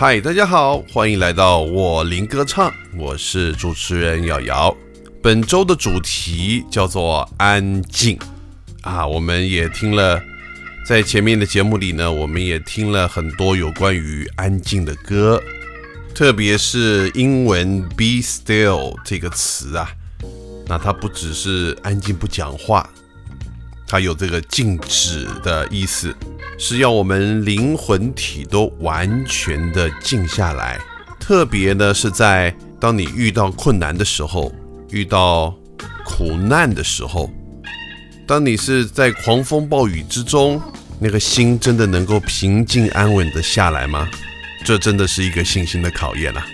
嗨，大家好，欢迎来到我林歌唱，我是主持人瑶瑶。本周的主题叫做安静啊，我们也听了，在前面的节目里呢，我们也听了很多有关于安静的歌，特别是英文 “be still” 这个词啊，那它不只是安静不讲话。它有这个静止的意思，是要我们灵魂体都完全的静下来。特别呢是在当你遇到困难的时候，遇到苦难的时候，当你是在狂风暴雨之中，那个心真的能够平静安稳的下来吗？这真的是一个信心的考验啊！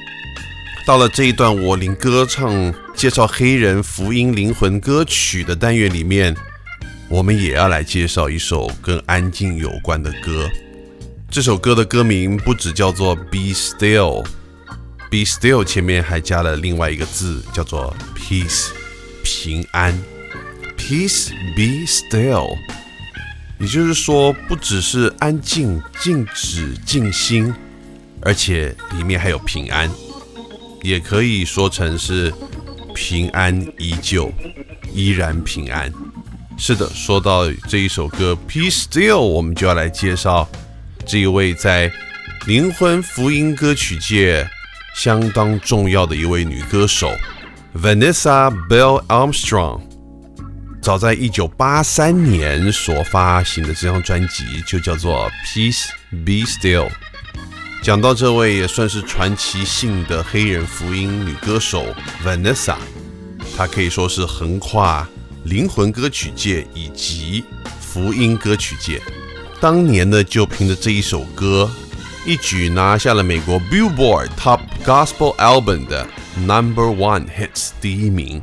到了这一段我灵歌唱介绍黑人福音灵魂歌曲的单元里面。我们也要来介绍一首跟安静有关的歌。这首歌的歌名不只叫做 Be Still，Be Still 前面还加了另外一个字，叫做 Peace，平安。Peace be still，也就是说，不只是安静、静止、静心，而且里面还有平安，也可以说成是平安依旧，依然平安。是的，说到这一首歌《Peace Still》，我们就要来介绍这一位在灵魂福音歌曲界相当重要的一位女歌手 Vanessa Bell Armstrong。早在一九八三年所发行的这张专辑就叫做《Peace Be Still》。讲到这位也算是传奇性的黑人福音女歌手 Vanessa，她可以说是横跨。灵魂歌曲界以及福音歌曲界，当年呢就凭着这一首歌，一举拿下了美国 Billboard Top Gospel Album 的 Number One Hits 第一名。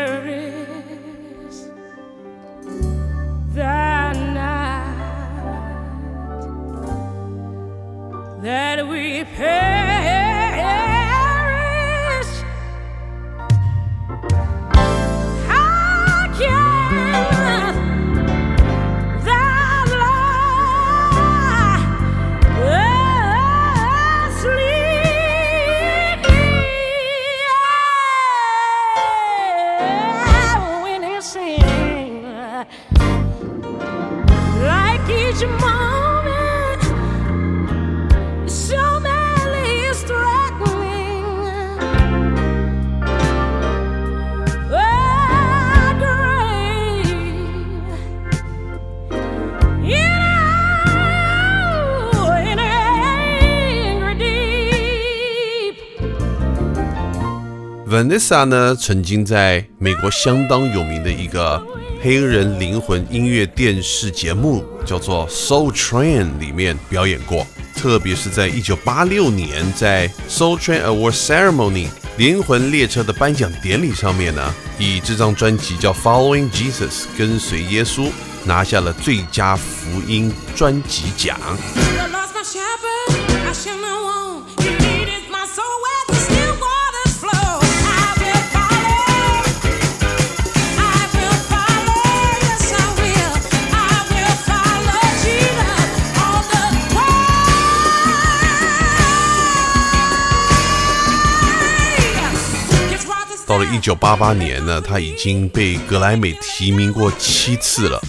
Vanessa 呢，曾经在美国相当有名的一个黑人灵魂音乐电视节目，叫做《Soul Train》里面表演过。特别是在一九八六年，在 Soul Train Award Ceremony 灵魂列车的颁奖典礼上面呢，以这张专辑叫《Following Jesus》跟随耶稣，拿下了最佳福音专辑奖。九八八年呢，他已经被格莱美提名过七次了。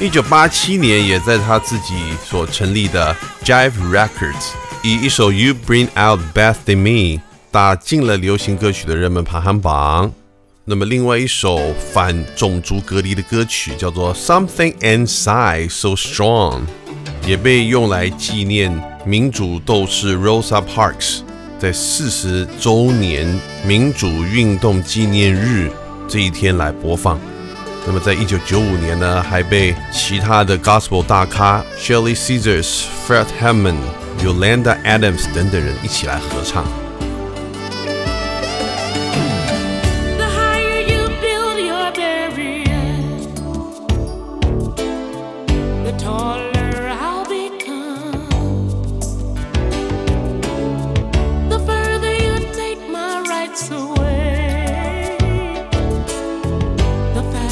一九八七年，也在他自己所成立的 Jive Records，以一首《You Bring Out Best in Me》打进了流行歌曲的热门排行榜。那么，另外一首反种族隔离的歌曲叫做《Something Inside So Strong》，也被用来纪念民主斗士 Rosa Parks 在四十周年民主运动纪念日这一天来播放。那么，在一九九五年呢，还被其他的 Gospel 大咖 Shelley Caesars、Fred Hammond、Yolanda Adams 等等人一起来合唱。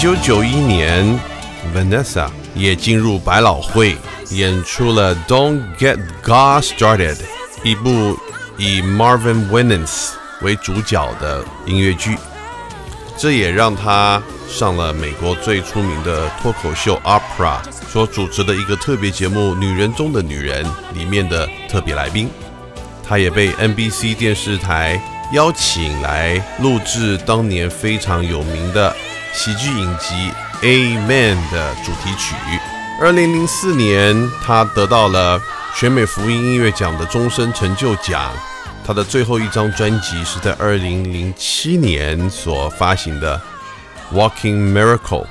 九九一年，Vanessa 也进入百老汇，演出了《Don't Get God Started》，一部以 Marvin Winans 为主角的音乐剧。这也让他上了美国最出名的脱口秀 Opera 所主持的一个特别节目《女人中的女人》里面的特别来宾。他也被 NBC 电视台邀请来录制当年非常有名的。喜剧影集《Amen》的主题曲。二零零四年，他得到了全美福音音乐奖的终身成就奖。他的最后一张专辑是在二零零七年所发行的《Walking Miracle》，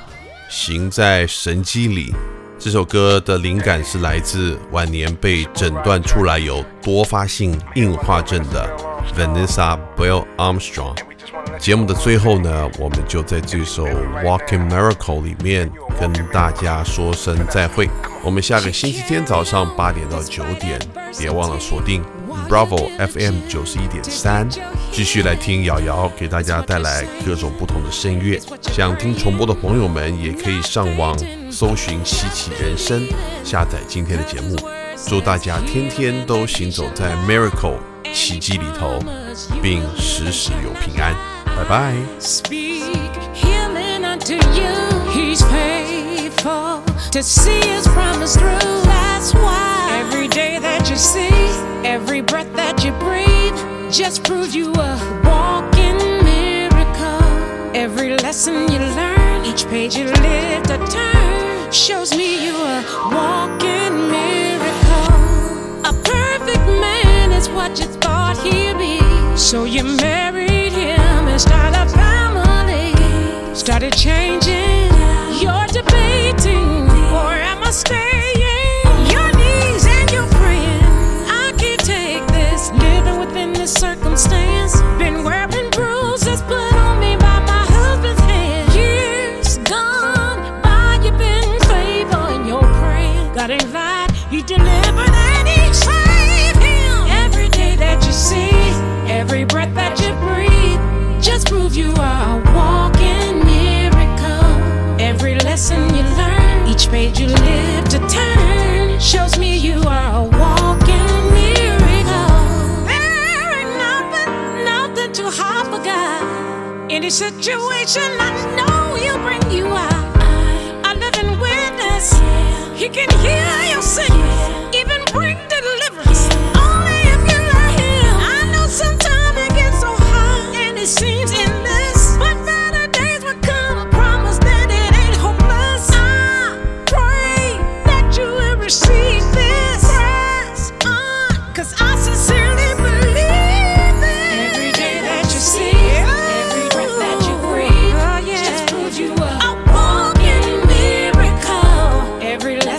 行在神迹里。这首歌的灵感是来自晚年被诊断出来有多发性硬化症的 Vanessa Bell Armstrong。节目的最后呢，我们就在这首《Walking Miracle》里面跟大家说声再会。我们下个星期天早上八点到九点，别忘了锁定 Bravo FM 九十一点三，继续来听瑶瑶给大家带来各种不同的声乐。想听重播的朋友们，也可以上网搜寻“稀奇人生”，下载今天的节目。祝大家天天都行走在 Miracle 奇迹里头，并时时有平安。拜拜。Speak healing unto you. He's faithful to see his promise through. That's why every day that you see, every breath that you breathe, just proves you a walking miracle. Every lesson you learn, each page you live to turn, shows me you a walking miracle. A perfect man is what you thought he'd be. So you start a family started changing. You're debating, or am I staying? situation. I know he'll bring you out. I live in witness. He can hear your sing, even bring the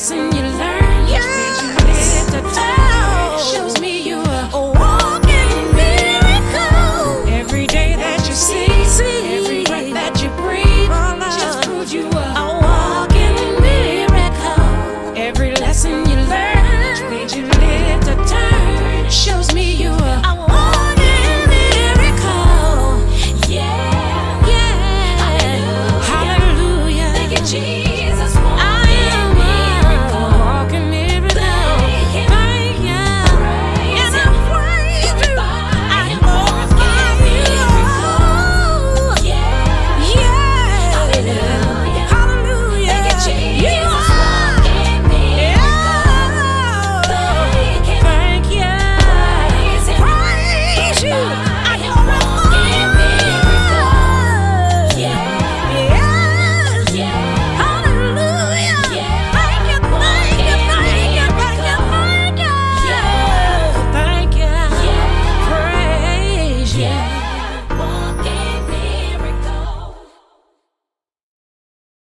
blessing.